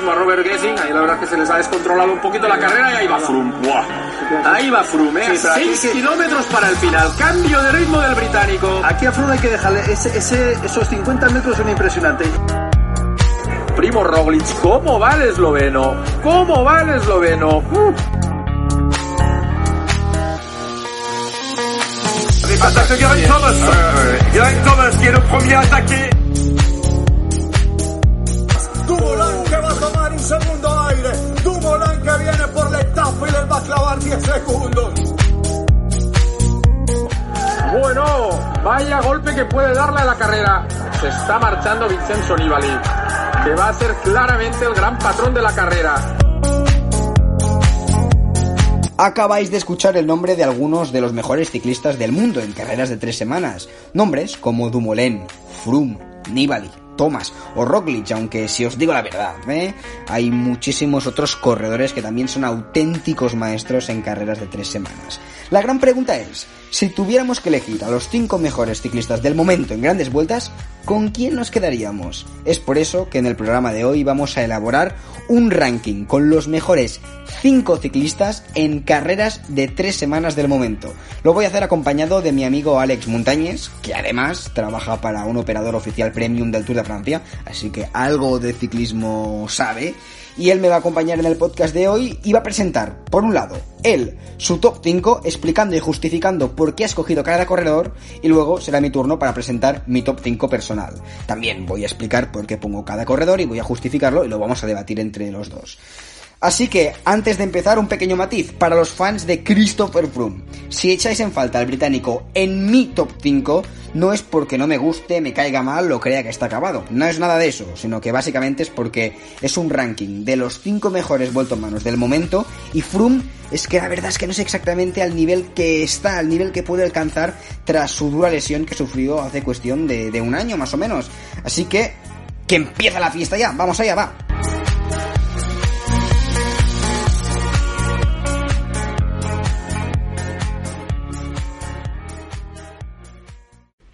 ritmo a Robert Gessing. Ahí la verdad es que se les ha descontrolado un poquito la carrera y ahí va Froome. ¡Buah! Ahí va Froome, ¿eh? Sí, pero aquí 6 que- kilómetros para el final. Cambio de ritmo del británico. Aquí a Froome hay que dejarle, ese, ese- esos 50 metros son impresionantes. Primo Roglic, ¿cómo va el esloveno? ¿Cómo va el esloveno? Uh. Attaque de Geraint Thomas. Geraint Thomas qui est le premier à segundos. Bueno, vaya golpe que puede darle a la carrera. Se está marchando Vincenzo Nibali, que va a ser claramente el gran patrón de la carrera. Acabáis de escuchar el nombre de algunos de los mejores ciclistas del mundo en carreras de tres semanas. Nombres como Dumoulin, Froome, Nibali, Thomas o Roglic, aunque si os digo la verdad, ¿eh? hay muchísimos otros corredores que también son auténticos maestros en carreras de tres semanas. La gran pregunta es, si tuviéramos que elegir a los cinco mejores ciclistas del momento en grandes vueltas, ¿con quién nos quedaríamos? Es por eso que en el programa de hoy vamos a elaborar un ranking con los mejores 5 ciclistas en carreras de 3 semanas del momento. Lo voy a hacer acompañado de mi amigo Alex Montañez, que además trabaja para un operador oficial premium del Tour de Francia, así que algo de ciclismo sabe. Y él me va a acompañar en el podcast de hoy y va a presentar, por un lado, él, su top 5, explicando y justificando por qué ha escogido cada corredor, y luego será mi turno para presentar mi top 5 personal. También voy a explicar por qué pongo cada corredor y voy a justificarlo y lo vamos a debatir entre los dos. Así que, antes de empezar, un pequeño matiz para los fans de Christopher Froome. Si echáis en falta al británico en mi top 5, no es porque no me guste, me caiga mal o crea que está acabado. No es nada de eso, sino que básicamente es porque es un ranking de los 5 mejores manos del momento y Froome es que la verdad es que no sé exactamente al nivel que está, al nivel que puede alcanzar tras su dura lesión que sufrió hace cuestión de, de un año más o menos. Así que, que empieza la fiesta ya, vamos allá, va.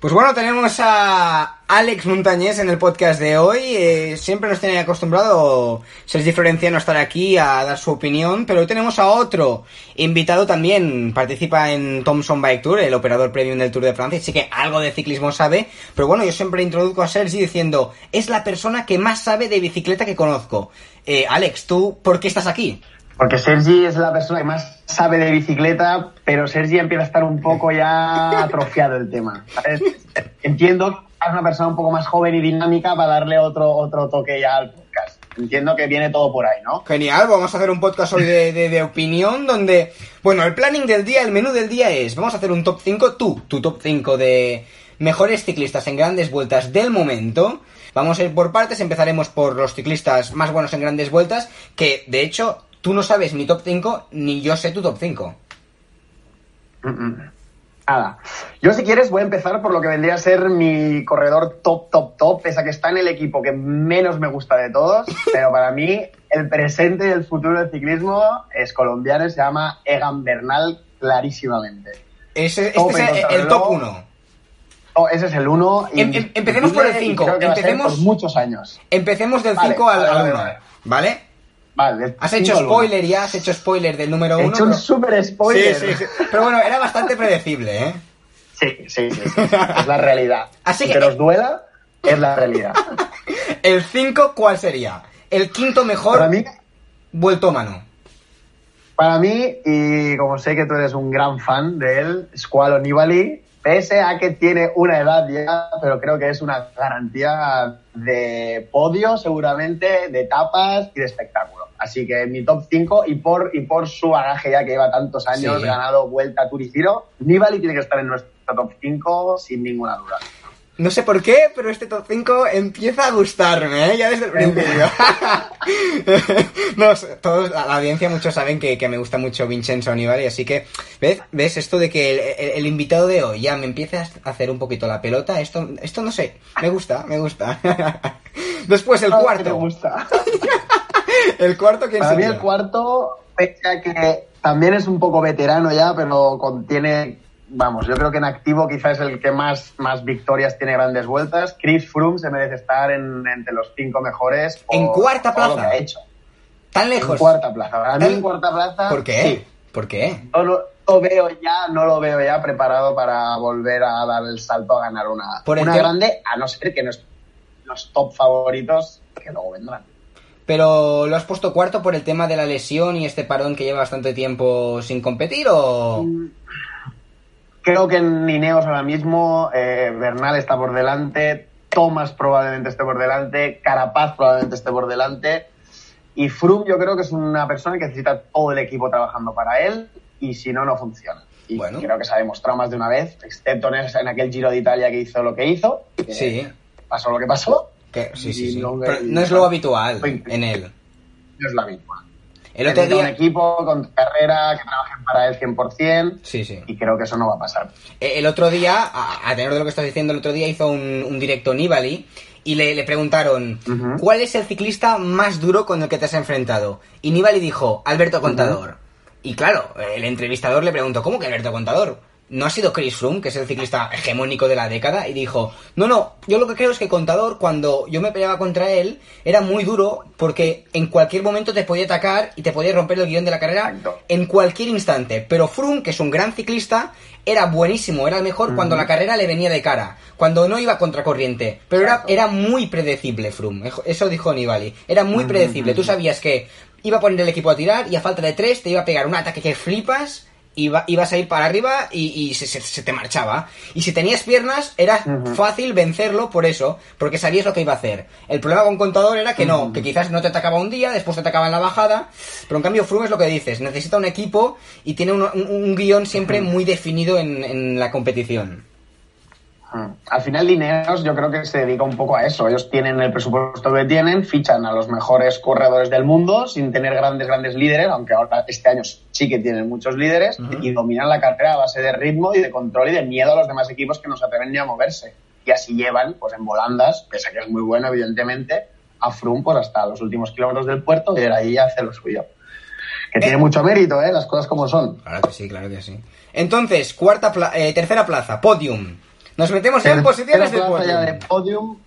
Pues bueno, tenemos a Alex Montañés en el podcast de hoy. Eh, siempre nos tiene acostumbrado Sergi Florenciano a estar aquí a dar su opinión, pero hoy tenemos a otro invitado también. Participa en Thomson Bike Tour, el operador premium del Tour de Francia, así que algo de ciclismo sabe. Pero bueno, yo siempre introduzco a Sergi diciendo, es la persona que más sabe de bicicleta que conozco. Eh, Alex, ¿tú por qué estás aquí? Porque Sergi es la persona que más sabe de bicicleta, pero Sergi empieza a estar un poco ya atrofiado el tema. Entiendo que es una persona un poco más joven y dinámica para darle otro, otro toque ya al podcast. Entiendo que viene todo por ahí, ¿no? Genial, vamos a hacer un podcast hoy de, de- de opinión donde, bueno, el planning del día, el menú del día es, vamos a hacer un top 5, tú, tu top 5 de mejores ciclistas en grandes vueltas del momento. Vamos a ir por partes, empezaremos por los ciclistas más buenos en grandes vueltas, que de hecho tú no sabes mi top 5 ni yo sé tu top 5. Nada. Yo, si quieres, voy a empezar por lo que vendría a ser mi corredor top, top, top, pese a que está en el equipo que menos me gusta de todos, pero para mí el presente y el futuro del ciclismo es colombiano y se llama Egan Bernal clarísimamente. Ese, este es el, top 1. Oh, ese es el uno. Em- em- empecemos por el indiscutible y cinco. creo que va a ser Empecemos- por muchos años. Empecemos del Vale, 5 al, vale, al vale, 1, vale. ¿vale? Vale. Has hecho uno. spoiler ya, has hecho spoiler del número He 1. hecho un super spoiler. Sí, sí, sí. Pero bueno, era bastante predecible, ¿eh? Sí, sí, sí, sí. Es la realidad. Así Aunque que- nos duela, es la realidad. El 5, ¿cuál sería? El quinto mejor Para mí, vuelto mano. para mí, y como sé que tú eres un gran fan de él, Squalo Nibali, pese a que tiene una edad ya, pero creo que es una garantía de podio, seguramente, de etapas y de espectáculo. Así que mi top 5, y por, y por su bagaje ya que lleva tantos años, Sí. ganado Vuelta Tour y Giro, Nibali tiene que estar en nuestro top 5 sin ninguna duda. No sé por qué, pero este top 5 empieza a gustarme, ¿eh? Ya desde el principio. no, sé, todos, la, audiencia, muchos saben que, que me gusta mucho Vincenzo Nibali, así que, ¿ves? ¿Ves esto de que el, el- el invitado de hoy ya me empiece a hacer un poquito la pelota? Esto, esto no sé, me gusta, me gusta. Después el Ah, cuarto. gusta. El cuarto, ¿quién Para mí el cuarto, pese a que también es un poco veterano ya, pero contiene vamos, yo creo que en activo quizás es el que más, más victorias tiene grandes vueltas. Chris Froome se merece estar en, entre los cinco mejores. por En cuarta todo lo plaza. que ha hecho. Tan En lejos. cuarta plaza. Para mí en cuarta plaza. ¿Por qué? Sí. ¿Por qué? No lo, lo veo ya, no lo veo ya preparado para volver a dar el salto a ganar una, Por una grande, a no ser que no es- los top favoritos que luego vendrán. Pero lo has puesto cuarto por el tema de la lesión y este parón que lleva bastante tiempo sin competir o... Creo que en Ineos ahora mismo eh, Bernal está por delante, Thomas probablemente esté por delante, Carapaz probablemente esté por delante y Froome yo creo que es una persona que necesita todo el equipo trabajando para él y si no, no funciona. Y Bueno. creo que se ha demostrado más de una vez, excepto en, aquel Giro de Italia que hizo lo que hizo. que Sí. Pasó lo que pasó. Que- sí, sí, Y sí. no- Pero no es lo habitual en él. No es la misma. El otro Necesita un día... equipo con carrera, que trabajen para él 100%. Sí, sí. Y creo que eso no va a pasar. Eh, El otro día, a, a tenor de lo que estás diciendo, el otro día hizo un, un directo Nibali y le, le preguntaron. ¿cuál es el ciclista más duro con el que te has enfrentado? Y Nibali dijo, Alberto Contador. Y claro, el entrevistador le preguntó, ¿cómo que Alberto Contador? ¿No ha sido Chris Froome, que es el ciclista hegemónico de la década? Y dijo, no, no, yo lo que creo es que Contador, cuando yo me peleaba contra él, era muy duro porque en cualquier momento te podía atacar y te podía romper el guion de la carrera en cualquier instante. Pero Froome, que es un gran ciclista, era buenísimo, era el mejor cuando la carrera le venía de cara, cuando no iba contracorriente. Pero era, era muy predecible Froome, eso dijo Nibali. Era muy predecible, tú sabías que iba a poner el equipo a tirar y a falta de tres te iba a pegar un ataque que flipas. Iba, ibas a ir para arriba y, y se, se- se te marchaba. Y si tenías piernas, era fácil vencerlo por eso, porque sabías lo que iba a hacer. El problema con Contador era que no, que quizás no te atacaba un día, después te atacaba en la bajada, pero en cambio Froome es lo que dices, necesita un equipo y tiene un, un- un guion siempre muy definido en, en la competición. Mm. Al final, Lineos yo creo que se dedica un poco a eso. Ellos tienen el presupuesto que tienen, fichan a los mejores corredores del mundo sin tener grandes, grandes líderes, aunque ahora este año sí que tienen muchos líderes, y dominan la carrera a base de ritmo y de control y de miedo a los demás equipos que no se atreven ni a moverse. Y así llevan, pues en volandas, pese a que es muy bueno, evidentemente, a Froome pues hasta los últimos kilómetros del puerto y de ahí hace lo suyo. Que tiene mucho mérito, ¿eh? Las cosas como son. Claro que sí, claro que sí. Entonces, cuarta pla- eh, tercera plaza, podium. Nos metemos ya en posiciones de podium. de podium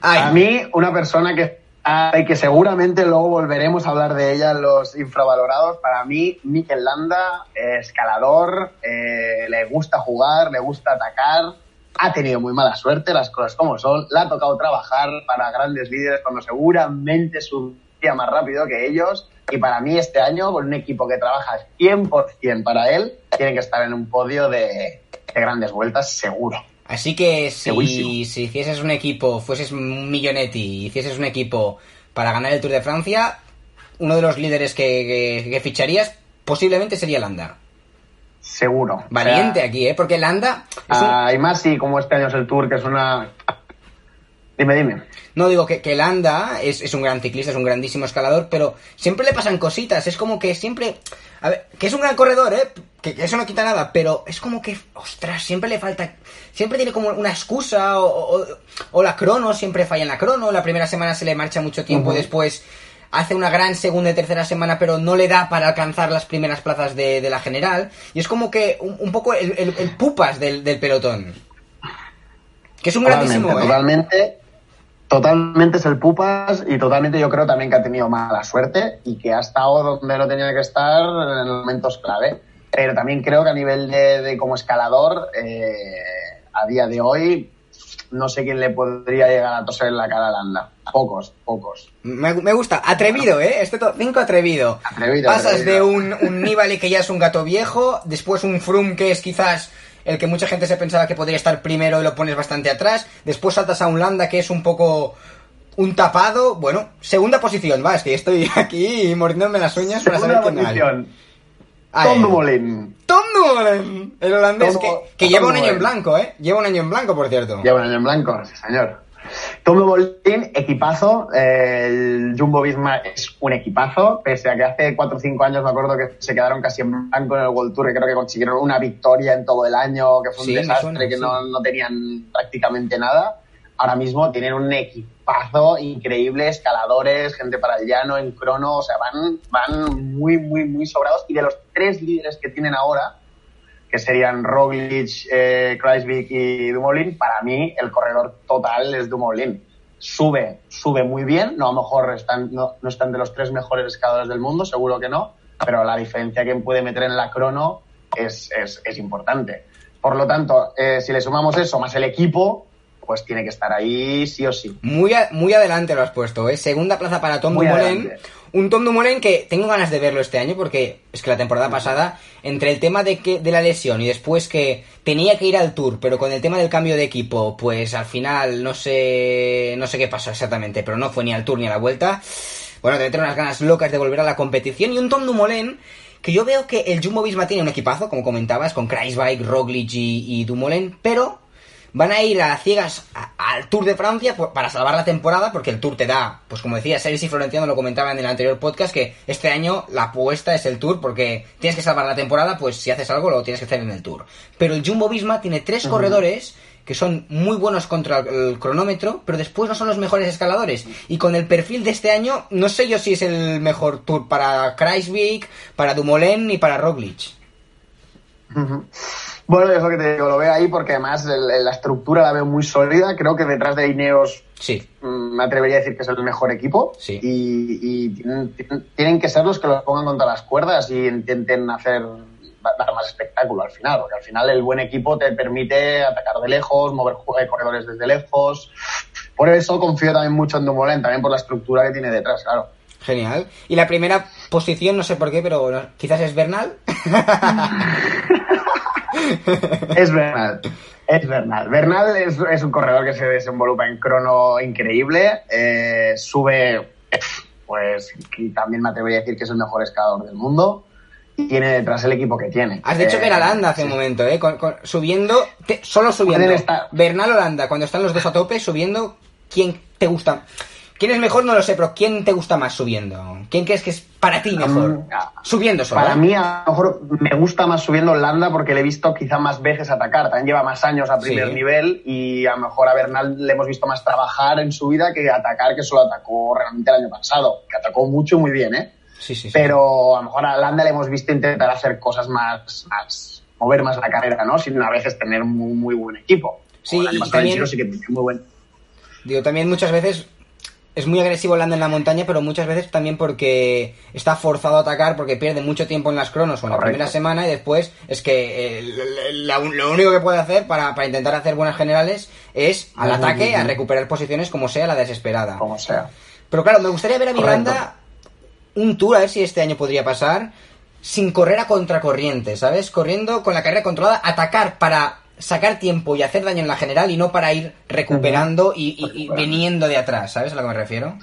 Ay, A mí, una persona que, ay, que seguramente luego volveremos a hablar de ella en los infravalorados, para mí, Mikel Landa, escalador, eh, le gusta jugar, le gusta atacar, ha tenido muy mala suerte, las cosas como son, le ha tocado trabajar para grandes líderes cuando seguramente subía más rápido que ellos, y para mí este año, con un equipo que trabaja 100% para él, tiene que estar en un podio de, de grandes vueltas, seguro. Así que si, si hicieses un equipo, fueses un millonetti y hicieses un equipo para ganar el Tour de Francia, uno de los líderes que, que- que ficharías posiblemente sería Landa. Seguro. Valiente O sea, aquí, ¿eh? Porque Landa... es un- Ah, y más si como este año es el Tour, que es una... Dime, dime. No digo que, que Landa es, es un gran ciclista, es un grandísimo escalador, pero siempre le pasan cositas. Es como que siempre. A ver, que es un gran corredor, ¿eh? Que, que eso no quita nada, pero es como que, ostras, siempre le falta. Siempre tiene como una excusa, o, o- o la crono, siempre falla en la crono. La primera semana se le marcha mucho tiempo, después hace una gran segunda y tercera semana, pero no le da para alcanzar las primeras plazas de, de la general. Y es como que un, un poco el, el- el pupas del, del pelotón. Que es un Totalmente, grandísimo, ¿eh? totalmente. Totalmente es el Pupas y totalmente yo creo también que ha tenido mala suerte y que ha estado donde no tenía que estar en momentos clave. Pero también creo que a nivel de, de como escalador, eh, a día de hoy, no sé quién le podría llegar a toser en la cara a Landa. Pocos, pocos. Me, me gusta, atrevido, ¿eh? Este top 5 atrevido. Atrevido, Pasas atrevido. de un, un Nibali que ya es un gato viejo, después un Froome que es quizás el que mucha gente se pensaba que podría estar primero y lo pones bastante atrás, después saltas a un Landa que es un poco un tapado, bueno, segunda posición, va, es que estoy aquí mordiéndome las uñas para saber quién hay. Tom Dumoulin. Tom Dumoulin, el holandés Tom- que, que Tom lleva un año en blanco, ¿eh? Lleva un año en blanco, por cierto. Lleva un año en blanco, sí, señor. Tom Dumoulin, equipazo. el Jumbo Visma es un equipazo, pese a que hace 4 o 5 años me acuerdo que se quedaron casi en blanco en el World Tour, y creo que consiguieron una victoria en todo el año, que fue un Sí, desastre, suena, que sí. no, no tenían prácticamente nada. Ahora mismo tienen un equipazo increíble, escaladores, gente para el llano, en crono, o sea, van, van muy, muy, muy sobrados. Y de los tres líderes que tienen ahora, que serían Roglic, eh, Kreisvik y Dumoulin, para mí el corredor total es Dumoulin. Sube, sube muy bien, no a lo mejor están, no, no están de los tres mejores escaladores del mundo, seguro que no, pero la diferencia que puede meter en la crono es, es, es importante. Por lo tanto, eh, si le sumamos eso más el equipo, pues tiene que estar ahí sí o sí. Muy, a- muy adelante lo has puesto, ¿eh? Segunda plaza para Tom Muy Dumoulin. adelante. Un Tom Dumoulin que tengo ganas de verlo este año porque es que la temporada pasada, entre el tema de, que, de la lesión y después que tenía que ir al Tour, pero con el tema del cambio de equipo, pues al final no sé, no sé qué pasó exactamente, pero no fue ni al Tour ni a la vuelta. Bueno, debe tener unas ganas locas de volver a la competición. Y un Tom Dumoulin que yo veo que el Jumbo Visma tiene un equipazo, como comentabas, con Kreisbike, Roglic y, y Dumoulin, pero van a ir a ciegas a- al Tour de Francia por- para salvar la temporada, porque el Tour te da, pues como decía, Series y Florentino lo comentaban en el anterior podcast, que este año la apuesta es el Tour, porque tienes que salvar la temporada, pues si haces algo lo tienes que hacer en el Tour. Pero el Jumbo Visma tiene tres corredores que son muy buenos contra el cronómetro, pero después no son los mejores escaladores. Y con el perfil de este año, no sé yo si es el mejor Tour para Kreisvik, para Dumoulin ni para Roglic. Bueno, es lo que te digo, lo veo ahí porque además el- la estructura la veo muy sólida. Creo que detrás de Ineos Sí, mm, me atrevería a decir que es el mejor equipo. Sí. Y, y tienen, que ser los que los pongan contra las cuerdas y intenten hacer dar más espectáculo al final, porque al final el buen equipo te permite atacar de lejos, mover eh, corredores desde lejos. Por eso confío también mucho en Dumoulin, también por la estructura que tiene detrás, claro. Genial. Y la primera posición, no sé por qué, pero no- quizás es Bernal. Es Bernal. Es Bernal. Bernal es, es un corredor que se desenvolupa en crono increíble. eh, sube, pues, y también me atrevería a decir que es el mejor escalador del mundo. Y tiene detrás el equipo que tiene. Has dicho Eh, que era Holanda hace sí. un momento, ¿eh? Con- con- subiendo, te- solo subiendo. Estar- Bernal Holanda, cuando están los dos a tope, subiendo, ¿quién te gusta? ¿Quién es mejor? No lo sé, pero ¿quién te gusta más subiendo? ¿Quién crees que es para ti mejor? Subiendo solo. Para ¿eh? mí, a lo mejor me gusta más subiendo Holanda porque le he visto quizá más veces atacar. También lleva más años a primer Sí. nivel y a lo mejor a Bernal le hemos visto más trabajar en su vida que atacar, que solo atacó realmente el año pasado. Que atacó mucho y muy bien, ¿eh? Sí, sí, sí. Pero a lo mejor a Holanda le hemos visto intentar hacer cosas más, más mover más la carrera, ¿no? Sin a veces tener un muy, muy buen equipo. Sí, y también- sí que muy buen. Digo, también muchas veces es muy agresivo Holanda en la montaña, pero muchas veces también porque está forzado a atacar porque pierde mucho tiempo en las cronos o en la Correcto. primera semana y después es que eh, la- la- lo único que puede hacer para, para intentar hacer buenas generales es al ataque, a recuperar posiciones como sea la desesperada. Como sea. Pero claro, me gustaría ver a. Miranda un tour, a ver si este año podría pasar, sin correr a contracorriente, ¿sabes? Corriendo con la carrera controlada, atacar para sacar tiempo y hacer daño en la general y no para ir recuperando y, y- y viniendo de atrás, ¿sabes a lo que me refiero?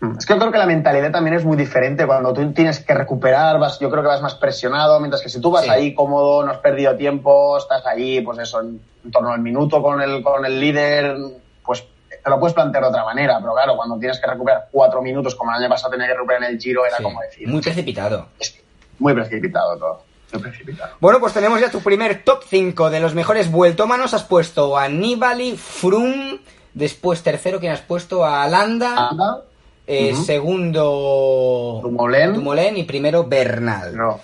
Mm. Es que yo creo que la mentalidad también es muy diferente. Cuando tú tienes que recuperar, vas, yo creo que vas más presionado, mientras que si tú vas Sí. ahí cómodo, no has perdido tiempo, estás ahí, pues eso, en, en torno al minuto con el, con el líder, pues te lo puedes plantear de otra manera. Pero claro, cuando tienes que recuperar cuatro minutos, como el año pasado tenía que recuperar en el giro, era Sí, como decir, Muy precipitado. es muy precipitado todo. Precipitado. Bueno, pues tenemos ya tu primer top 5 de los mejores vueltómanos. Has puesto a Nibali, Froome, después tercero, ¿quién has puesto? A Landa, Anda, eh, segundo Dumoulin. Dumoulin y primero Bernal. no.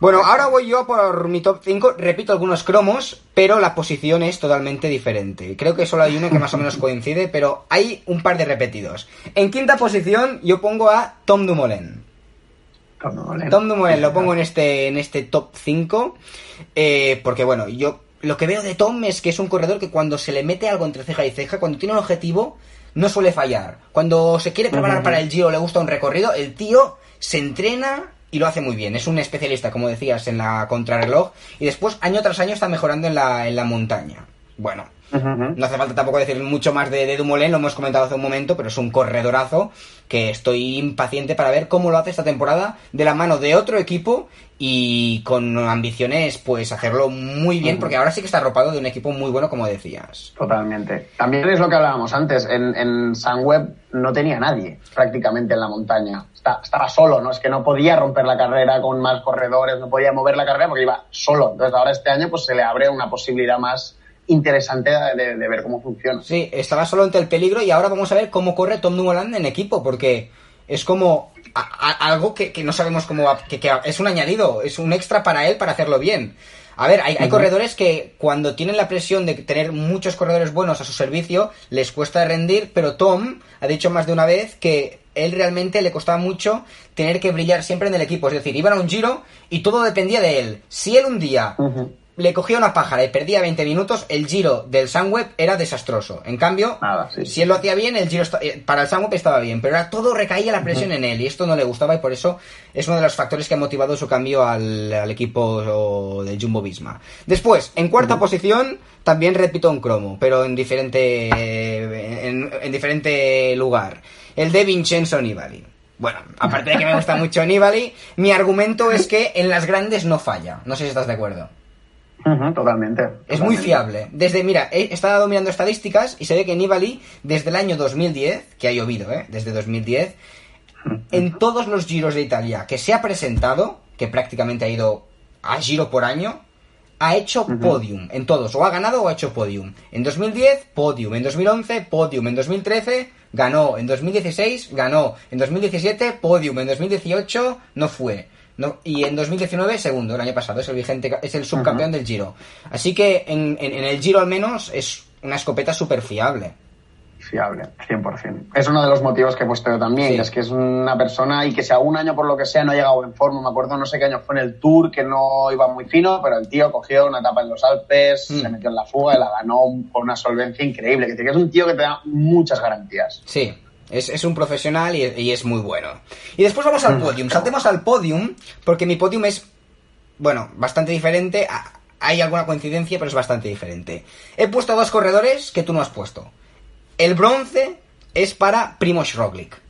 Bueno, ahora voy yo por mi top 5. Repito algunos cromos, pero la posición es totalmente diferente. Creo que solo hay uno que más o menos coincide, pero hay un par de repetidos. En quinta posición yo pongo a Tom Dumoulin. Dumoulin. Tom Dumoulin lo pongo en este, en este top 5. eh, porque bueno, yo lo que veo de Tom es que es un corredor que cuando se le mete algo entre ceja y ceja, cuando tiene un objetivo, no suele fallar. Cuando se quiere preparar para el Giro, le gusta un recorrido, el tío se entrena y lo hace muy bien. Es un especialista, como decías, en la contrarreloj. Y después, año tras año, está mejorando en la, en la montaña. Bueno, No hace falta tampoco decir mucho más de, de Dumoulin, lo hemos comentado hace un momento, pero es un corredorazo que estoy impaciente para ver cómo lo hace esta temporada de la mano de otro equipo y con ambiciones, pues hacerlo muy bien, porque ahora sí que está arropado de un equipo muy bueno, como decías. Totalmente. También es lo que hablábamos antes. En, en Sunweb no tenía nadie prácticamente en la montaña. Está- estaba solo, ¿no? Es que no podía romper la carrera con más corredores, no podía mover la carrera porque iba solo. Entonces ahora este año pues se le abre una posibilidad más interesante de, de ver cómo funciona. Sí, estaba solo ante el peligro y ahora vamos a ver cómo corre Tom Dumoulin en equipo, porque es como a- a- algo que, que no sabemos cómo va, que, que es un añadido, es un extra para él para hacerlo bien. A ver, hay, hay corredores que cuando tienen la presión de tener muchos corredores buenos a su servicio, les cuesta rendir, pero Tom ha dicho más de una vez que él realmente le costaba mucho tener que brillar siempre en el equipo. Es decir, iban a un giro y todo dependía de él. Si él un día le cogía una pájara y perdía 20 minutos, el giro del Sunweb era desastroso. En cambio, Nada, sí, sí. si él lo hacía bien, el giro eh, para el Sunweb estaba bien, pero era todo recaía la presión en él y esto no le gustaba y por eso es uno de los factores que ha motivado su cambio al, al equipo del Jumbo Visma. Después, en cuarta posición, también repito un cromo, pero en diferente en, en diferente lugar. El de Vincenzo Nibali. Bueno, aparte de que me gusta mucho Nibali, mi argumento es que en las grandes no falla. No sé si estás de acuerdo. Ujú, totalmente. Es muy totalmente. fiable. Desde, mira, he estado mirando estadísticas y se ve que Nibali, desde el año 2010, que ha llovido, ¿eh? Desde 2010, en todos los giros de Italia que se ha presentado, que prácticamente ha ido a giro por año, ha hecho podium en todos. O ha ganado o ha hecho podium. En 2010, podium. En 2011, podium. En 2013, ganó. En 2016, ganó. En 2017, podium. En 2018, no fue. No, y en 2019, segundo, el año pasado, es el vigente, es el subcampeón del Giro. Así que en, en- en el Giro al menos es una escopeta súper fiable. Fiable, 100%. Es uno de los motivos que he puesto yo también, Sí. que es que es una persona y que si algún año por lo que sea no ha llegado en forma, me acuerdo no sé qué año fue en el Tour, que no iba muy fino, pero el tío cogió una etapa en los Alpes, Mm. se metió en la fuga y la ganó con una solvencia increíble, que es un tío que te da muchas garantías. Sí, es, es un profesional y, y es muy bueno. Y después vamos al podium. Saltemos al podium, porque mi podium es, bueno, bastante diferente. Hay alguna coincidencia, pero es bastante diferente. He puesto dos corredores que tú no has puesto. El bronce es para Primoz Roglic.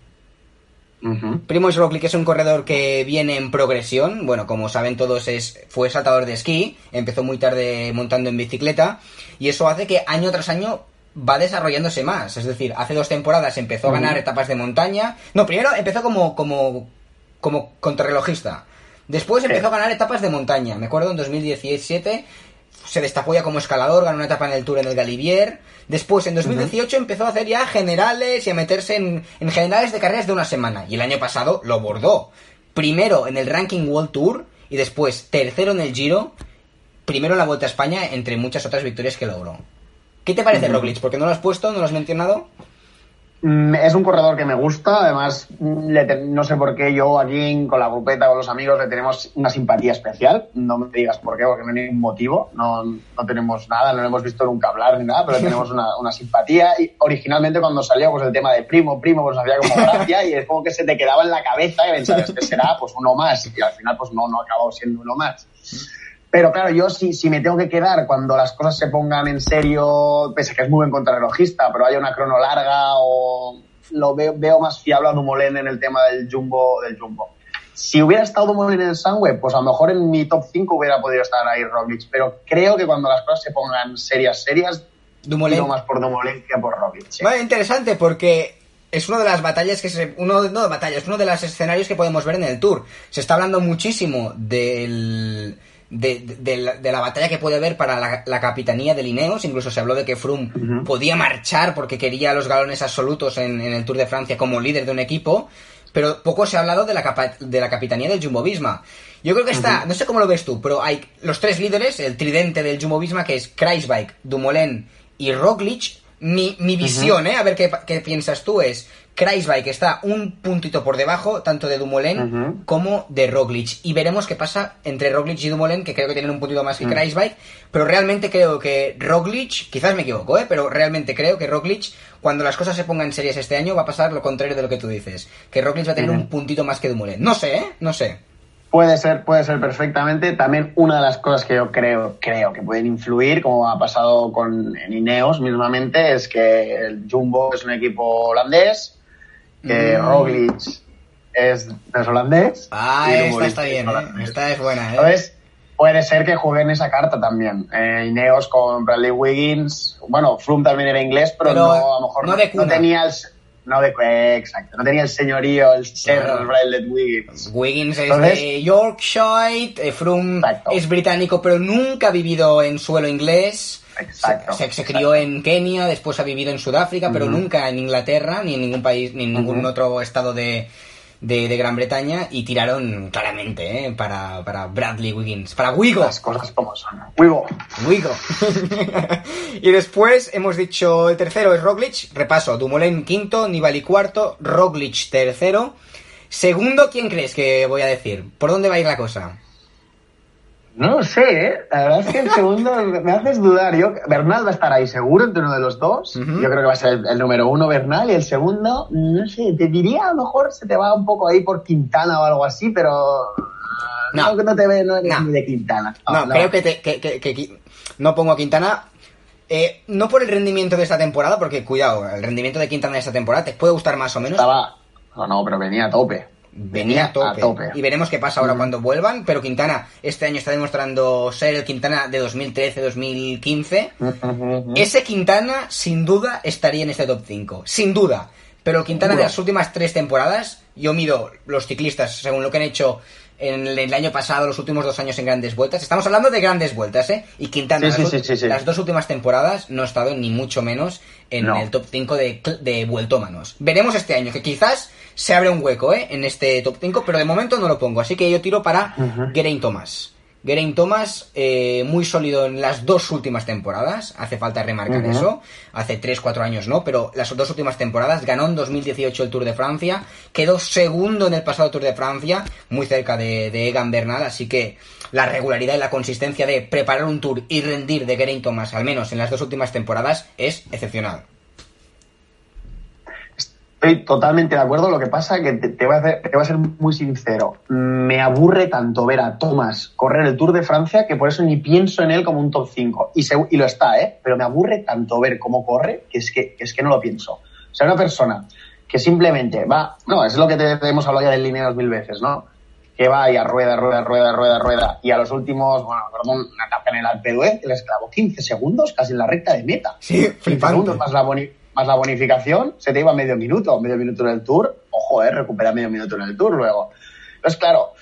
Primoz Roglic es un corredor que viene en progresión. Bueno, como saben todos, es, fue saltador de esquí. Empezó muy tarde montando en bicicleta. Y eso hace que año tras año va desarrollándose más. Es decir, hace dos temporadas empezó a ganar etapas de montaña. No, primero empezó como, como, como contrarrelojista. Después empezó a ganar etapas de montaña. Me acuerdo en 2017 se destapó ya como escalador, ganó una etapa en el Tour en el Galibier. Después, en 2018, empezó a hacer ya generales y a meterse en, en generales de carreras de una semana. Y el año pasado lo bordó. Primero en el ranking World Tour y después tercero en el Giro. Primero en la Vuelta a España, entre muchas otras victorias que logró. ¿Qué te parece Roglic? Porque no lo has puesto, no lo has mencionado. Mm, Es un corredor que me gusta, además mm, no sé por qué yo aquí con la grupeta con los amigos le tenemos una simpatía especial, no me digas por qué, porque no hay ningún motivo, no, no tenemos nada, no lo hemos visto nunca hablar ni nada, pero tenemos una, una simpatía. Y originalmente cuando salió pues el tema de primo, primo, pues nos hacía como gracia y es como que se te quedaba en la cabeza y pensabas que será pues uno más. Y al final pues no, no acabado siendo uno más. Pero claro, yo si, si me tengo que quedar cuando las cosas se pongan en serio, pese a que es muy buen contrarrelojista, pero haya una crono larga o lo veo, veo más fiable a Dumoulin en el tema del jumbo, del jumbo. Si hubiera estado Dumoulin en el Sunweb, pues a lo mejor en mi top 5 hubiera podido estar ahí Roglic, pero creo que cuando las cosas se pongan serias, serias, Dumoulin. más por Dumoulin que por Roglic. sí. Vale, interesante porque es una de las batallas que se. Uno, no batallas, uno de los escenarios que podemos ver en el Tour. Se está hablando muchísimo del. De, de- la, de la batalla que puede haber para la, la capitanía de Lineos, incluso se habló de que Froome podía marchar porque quería los galones absolutos en, en el Tour de Francia como líder de un equipo, pero poco se ha hablado de la, capa- de la capitanía del Jumbo Visma. Yo creo que está, no sé cómo lo ves tú, pero hay los tres líderes, el tridente del Jumbo Visma, que es Kreisbike, Dumoulin y Roglic. Mi, mi visión, ¿eh? A ver qué, qué piensas tú, es Kreisbike está un puntito por debajo, tanto de Dumoulin como de Roglic. Y veremos qué pasa entre Roglic y Dumoulin, que creo que tienen un puntito más que Kreisbike. Pero realmente creo que Roglic, quizás me equivoco, ¿eh? Pero realmente creo que Roglic, cuando las cosas se pongan serias este año, va a pasar lo contrario de lo que tú dices. Que Roglic va a tener un puntito más que Dumoulin. No sé, ¿eh? No sé. Puede ser, puede ser perfectamente. También una de las cosas que yo creo, creo que pueden influir, como ha pasado con en Ineos mismamente, es que el Jumbo es un equipo holandés, que Mm. Roglic es, holandés. Ah, esta está es bien, ¿eh? Esta es buena, ¿eh? Entonces, puede ser que jueguen esa carta también. Eh, Ineos con Bradley Wiggins. Bueno, Froome también era inglés, pero, Pero no, a lo mejor no de cuna. tenía el. No de, eh, exacto, no tenía el señorío, el ser Claro. Bradley Wiggins. Wiggins es de Yorkshire, eh, Froome Exacto. es británico, pero nunca ha vivido en suelo inglés. Exacto, Se, se- se exacto. crió en Kenia, después ha vivido en Sudáfrica, pero nunca en Inglaterra, ni en ningún país, ni en ningún otro estado de, de, de Gran Bretaña y tiraron claramente ¿eh? para, para Bradley Wiggins, para Wigo. Las cosas como son. Wigo. Wigo. y después hemos dicho el tercero es Roglic, repaso, Dumoulin quinto, Nibali cuarto, Roglic tercero. Segundo, ¿quién crees que voy a decir? ¿Por dónde va a ir la cosa? No lo sé, ¿eh? La verdad es que el segundo me haces dudar. Yo, Bernal va a estar ahí seguro entre uno de los dos. Yo creo que va a ser el, el número uno Bernal y el segundo, no sé, te diría a lo mejor se te va un poco ahí por Quintana o algo así, pero ah, No. no, no te ve, no eres No. ni de Quintana. No, creo que, te- que- que- que no pongo a Quintana. eh, no por el rendimiento de esta temporada, porque cuidado, el rendimiento de Quintana de esta temporada te puede gustar más o menos. estaba, no, no, pero venía a tope. Venía a tope. a tope. Y veremos qué pasa ahora Ujú. cuando vuelvan. Pero Quintana este año está demostrando ser el Quintana de 2013-2015. Ese Quintana, sin duda, estaría en este top 5. Sin duda. Pero el Quintana de las últimas tres temporadas, yo mido los ciclistas según lo que han hecho en el, año pasado, los últimos dos años en grandes vueltas. Estamos hablando de grandes vueltas, ¿eh? Y Quintana, Sí, las, sí, dos- sí, sí, sí. las dos últimas temporadas no ha estado ni mucho menos en No. el top 5 de, de vueltómanos. Veremos este año, que quizás se abre un hueco, ¿eh? En este top 5, pero de momento no lo pongo. Así que yo tiro para Ujú. Geraint Thomas. Geraint Thomas, eh, muy sólido en las dos últimas temporadas, hace falta remarcar eso, hace 3-4 años no, pero las dos últimas temporadas ganó en 2018 el Tour de Francia, quedó segundo en el pasado Tour de Francia, muy cerca de, de Egan Bernal, así que la regularidad y la consistencia de preparar un Tour y rendir de Geraint Thomas, al menos en las dos últimas temporadas, es excepcional. Estoy totalmente de acuerdo. Lo que pasa que te, te voy a hacer- te voy a ser muy sincero. Me aburre tanto ver a Thomas correr el Tour de Francia que por eso ni pienso en él como un top 5. Y, se- y lo está, ¿eh? Pero me aburre tanto ver cómo corre que es que, que es que no lo pienso. O sea, una persona que simplemente va... No, es lo que te, te hemos hablado ya del línea mil veces, ¿no? Que va y a rueda, rueda, rueda, rueda, rueda. Y a los últimos, bueno, perdón, una etapa en el Alpe que les clavó 15 segundos casi en la recta de meta. Sí, 15 flipante. segundos más la, boni- más la bonificación, se te iba medio minuto, medio minuto en el tour. Ojo, eh, recupera medio minuto en el tour luego. Entonces, claro,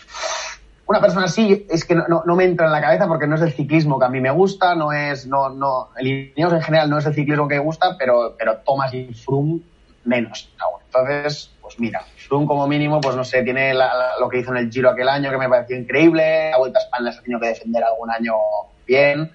una persona así es que no, no- no me entra en la cabeza porque no es el ciclismo que a mí me gusta, no es, no, no, el Ineos en general no es el ciclismo que me gusta, pero, pero Thomas y Froome menos aún. Entonces, pues mira, Froome como mínimo, pues no sé, tiene la- la- lo que hizo en el Giro aquel año que me pareció increíble, la Vuelta a España se ha tenido que defender algún año bien,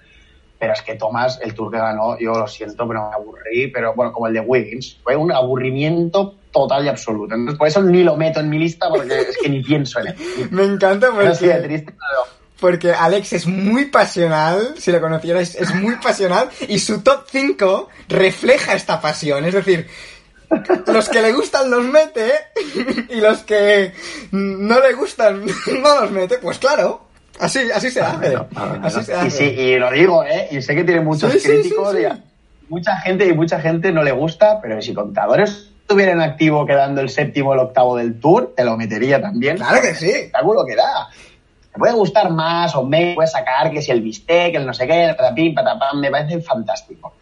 pero es que Tomás, el Tour que ganó, yo lo siento, pero me aburrí, pero bueno, como el de Wiggins, fue un aburrimiento total y absoluto. Entonces, por eso ni lo meto en mi lista porque es que ni pienso en él. Me encanta sí, porque, triste, pero- porque Alex es muy pasional, si lo conocierais, es muy pasional y su top 5 refleja esta pasión. Es decir, los que le gustan los mete y los que no le gustan no los mete. Pues claro, así, así se hace. Así se Y, sí, y lo digo, ¿eh? Y sé que tiene muchos Sí, críticos. sí, y mucha gente y mucha gente no le gusta, pero si contadores estuvieran en activo quedando el séptimo o el octavo del tour, te lo metería también. Claro que sí. El espectáculo que da. Te puede gustar más o menos, puedes sacar que si el bistec, el no sé qué, el patapín, patapam, me parece fantástico.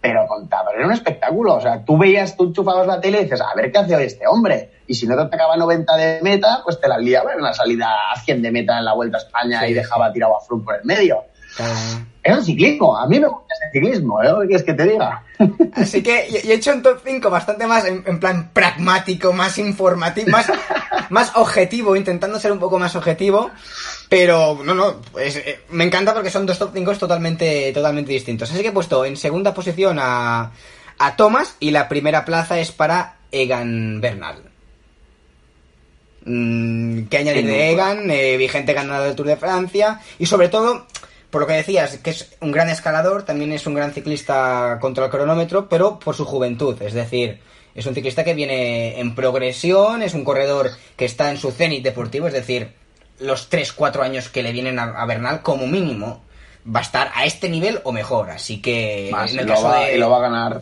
Pero contador era un espectáculo. O sea, tú veías, tú enchufabas la tele y dices, a ver qué hace hoy este hombre. Y si no te atacaba 90 de meta, pues te la liaba en una salida a 100 de meta en la Vuelta a España Sí, y dejaba tirado a Froome por el medio. Claro. Es un ciclismo. A mí me gusta ese ciclismo, ¿eh? ¿Qué quieres que te diga? Así que he hecho un top 5 bastante más en, en plan pragmático, más informativo, más, más objetivo, intentando ser un poco más objetivo. Pero no, no, pues, eh, me encanta porque son dos top 5 totalmente, totalmente distintos. Así que he puesto en segunda posición a, a Thomas y la primera plaza es para Egan Bernal. Mm, ¿Qué añadir de. Egan? Eh, vigente ganador del Tour de Francia. Y sobre todo, por lo que decías, que es un gran escalador, también es un gran ciclista contra el cronómetro, pero por su juventud. Es decir, es un ciclista que viene en progresión, es un corredor que está en su cenit deportivo, es decir, los 3-4 años que le vienen a, Bernal como mínimo va a estar a este nivel o mejor. Así que Más, en el lo caso va, de... lo va a ganar.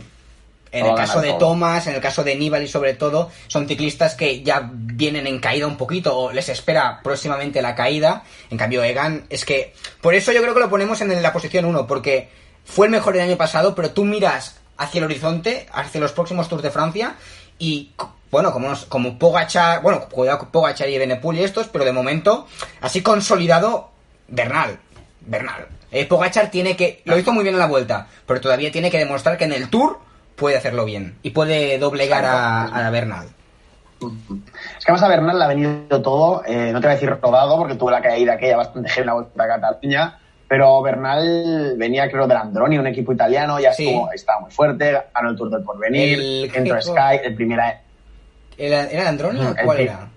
En el caso de. Thomas, en el caso de Nibali sobre todo, son ciclistas que ya vienen en caída un poquito o les espera próximamente la caída. En cambio, Egan es que... Por eso yo creo que lo ponemos en la posición 1, porque fue el mejor el año pasado, pero tú miras hacia el horizonte, hacia los próximos Tours de Francia y... Bueno, como, como Pogachar, bueno, cuidado Pogachar y Benepul y estos, pero de momento, así consolidado, Bernal. Bernal. Eh, Pogachar tiene que... Lo hizo muy bien en la vuelta, pero todavía tiene que demostrar que en el Tour puede hacerlo bien y puede doblegar a Bernal. Es que más a Bernal le ha venido todo, eh, no te voy a decir rodado, porque tuvo la caída aquella bastante heavy en la vuelta a Cataluña, pero Bernal venía, creo, del Androni, un equipo italiano, ya Sí. estuvo, estaba muy fuerte, ganó el Tour del Porvenir, El- entró Sky, el primer año. ¿Era, ¿era Androni o El cuál era?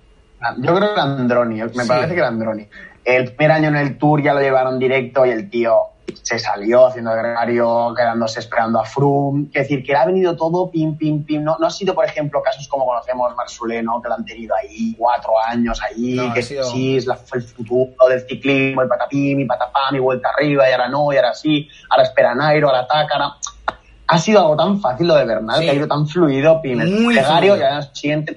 Yo creo que era Androni, me Sí. parece que era Androni. El primer año en el Tour ya lo llevaron directo y el tío se salió haciendo el gregario, quedándose esperando a Froome. Es decir, que le ha venido todo pim, pim, pim. No, no ha sido, por ejemplo, casos como conocemos Marsuleno, que lo han tenido ahí cuatro años ahí, No, que sido- sí, es la- el futuro del ciclismo, el patapim, y patapam, y vuelta arriba, y ahora no, y ahora sí, ahora espera Nairo, ahora ataca. ahora- Ha sido algo tan fácil lo de Bernal, Sí. que ha ido tan fluido, pim, el gregario, y al siguiente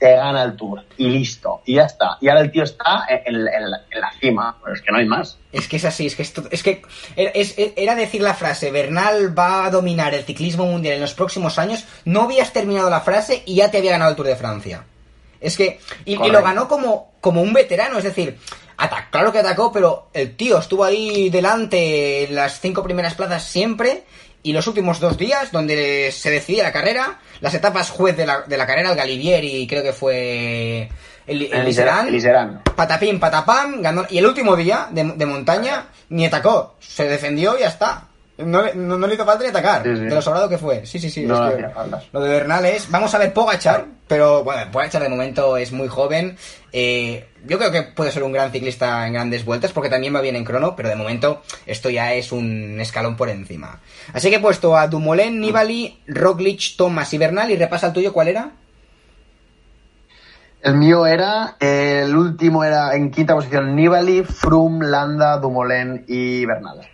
te, gana el tour y listo, y ya está. Y ahora el tío está en, en la, en la cima, pero es que no hay más. Es que es así, es que esto, es que era, es- era decir la frase, Bernal va a dominar el ciclismo mundial en los próximos años, no habías terminado la frase y ya te había ganado el Tour de Francia. Es que, y, y lo ganó como, como un veterano, es decir, ata- claro que atacó, pero el tío estuvo ahí delante en las cinco primeras plazas siempre, y los últimos dos días, donde se decidía la carrera, las etapas juez de la, de la carrera, el Galivier y creo que fue el, el, El Liserán, patapim, patapam, ganó. Y el último día de, de montaña ni atacó, se defendió y ya está. No, le- no, no le hizo falta ni atacar, Sí, sí. de lo sobrado que fue. Sí, sí, sí. No es que. Lo de Bernal es. Vamos a ver Pogachar, pero bueno, Pogachar de momento es muy joven. Eh, yo creo que puede ser un gran ciclista en grandes vueltas porque también va bien en crono, pero de momento esto ya es un escalón por encima. Así que he puesto a Dumoulin, Nibali, Roglic, Thomas y Bernal y repasa el tuyo, ¿cuál era? El mío era, el último era en quinta posición Nibali, Froome, Landa, Dumoulin y Bernal.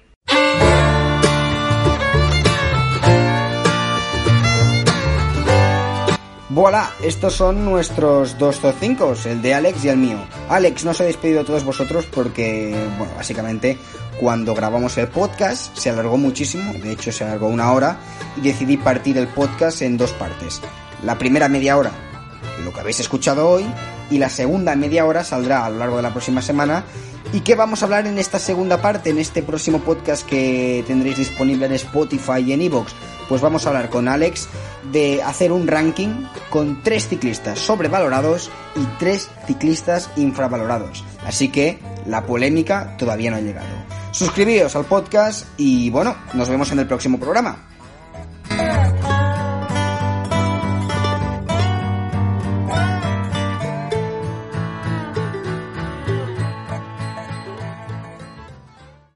Voilà, estos son nuestros dos top 5, el de Alex y el mío. Alex, no os he despedido a todos vosotros porque, bueno, básicamente cuando grabamos el podcast se alargó muchísimo, de hecho se alargó una hora, y decidí partir el podcast en dos partes. La primera media hora, lo que habéis escuchado hoy, y la segunda media hora saldrá a lo largo de la próxima semana. ¿Y qué vamos a hablar en esta segunda parte, en este próximo podcast que tendréis disponible en Spotify y en Evox? Pues vamos a hablar con Alex de hacer un ranking con tres ciclistas sobrevalorados y tres ciclistas infravalorados. Así que la polémica todavía no ha llegado. Suscribíos al podcast y bueno, nos vemos en el próximo programa.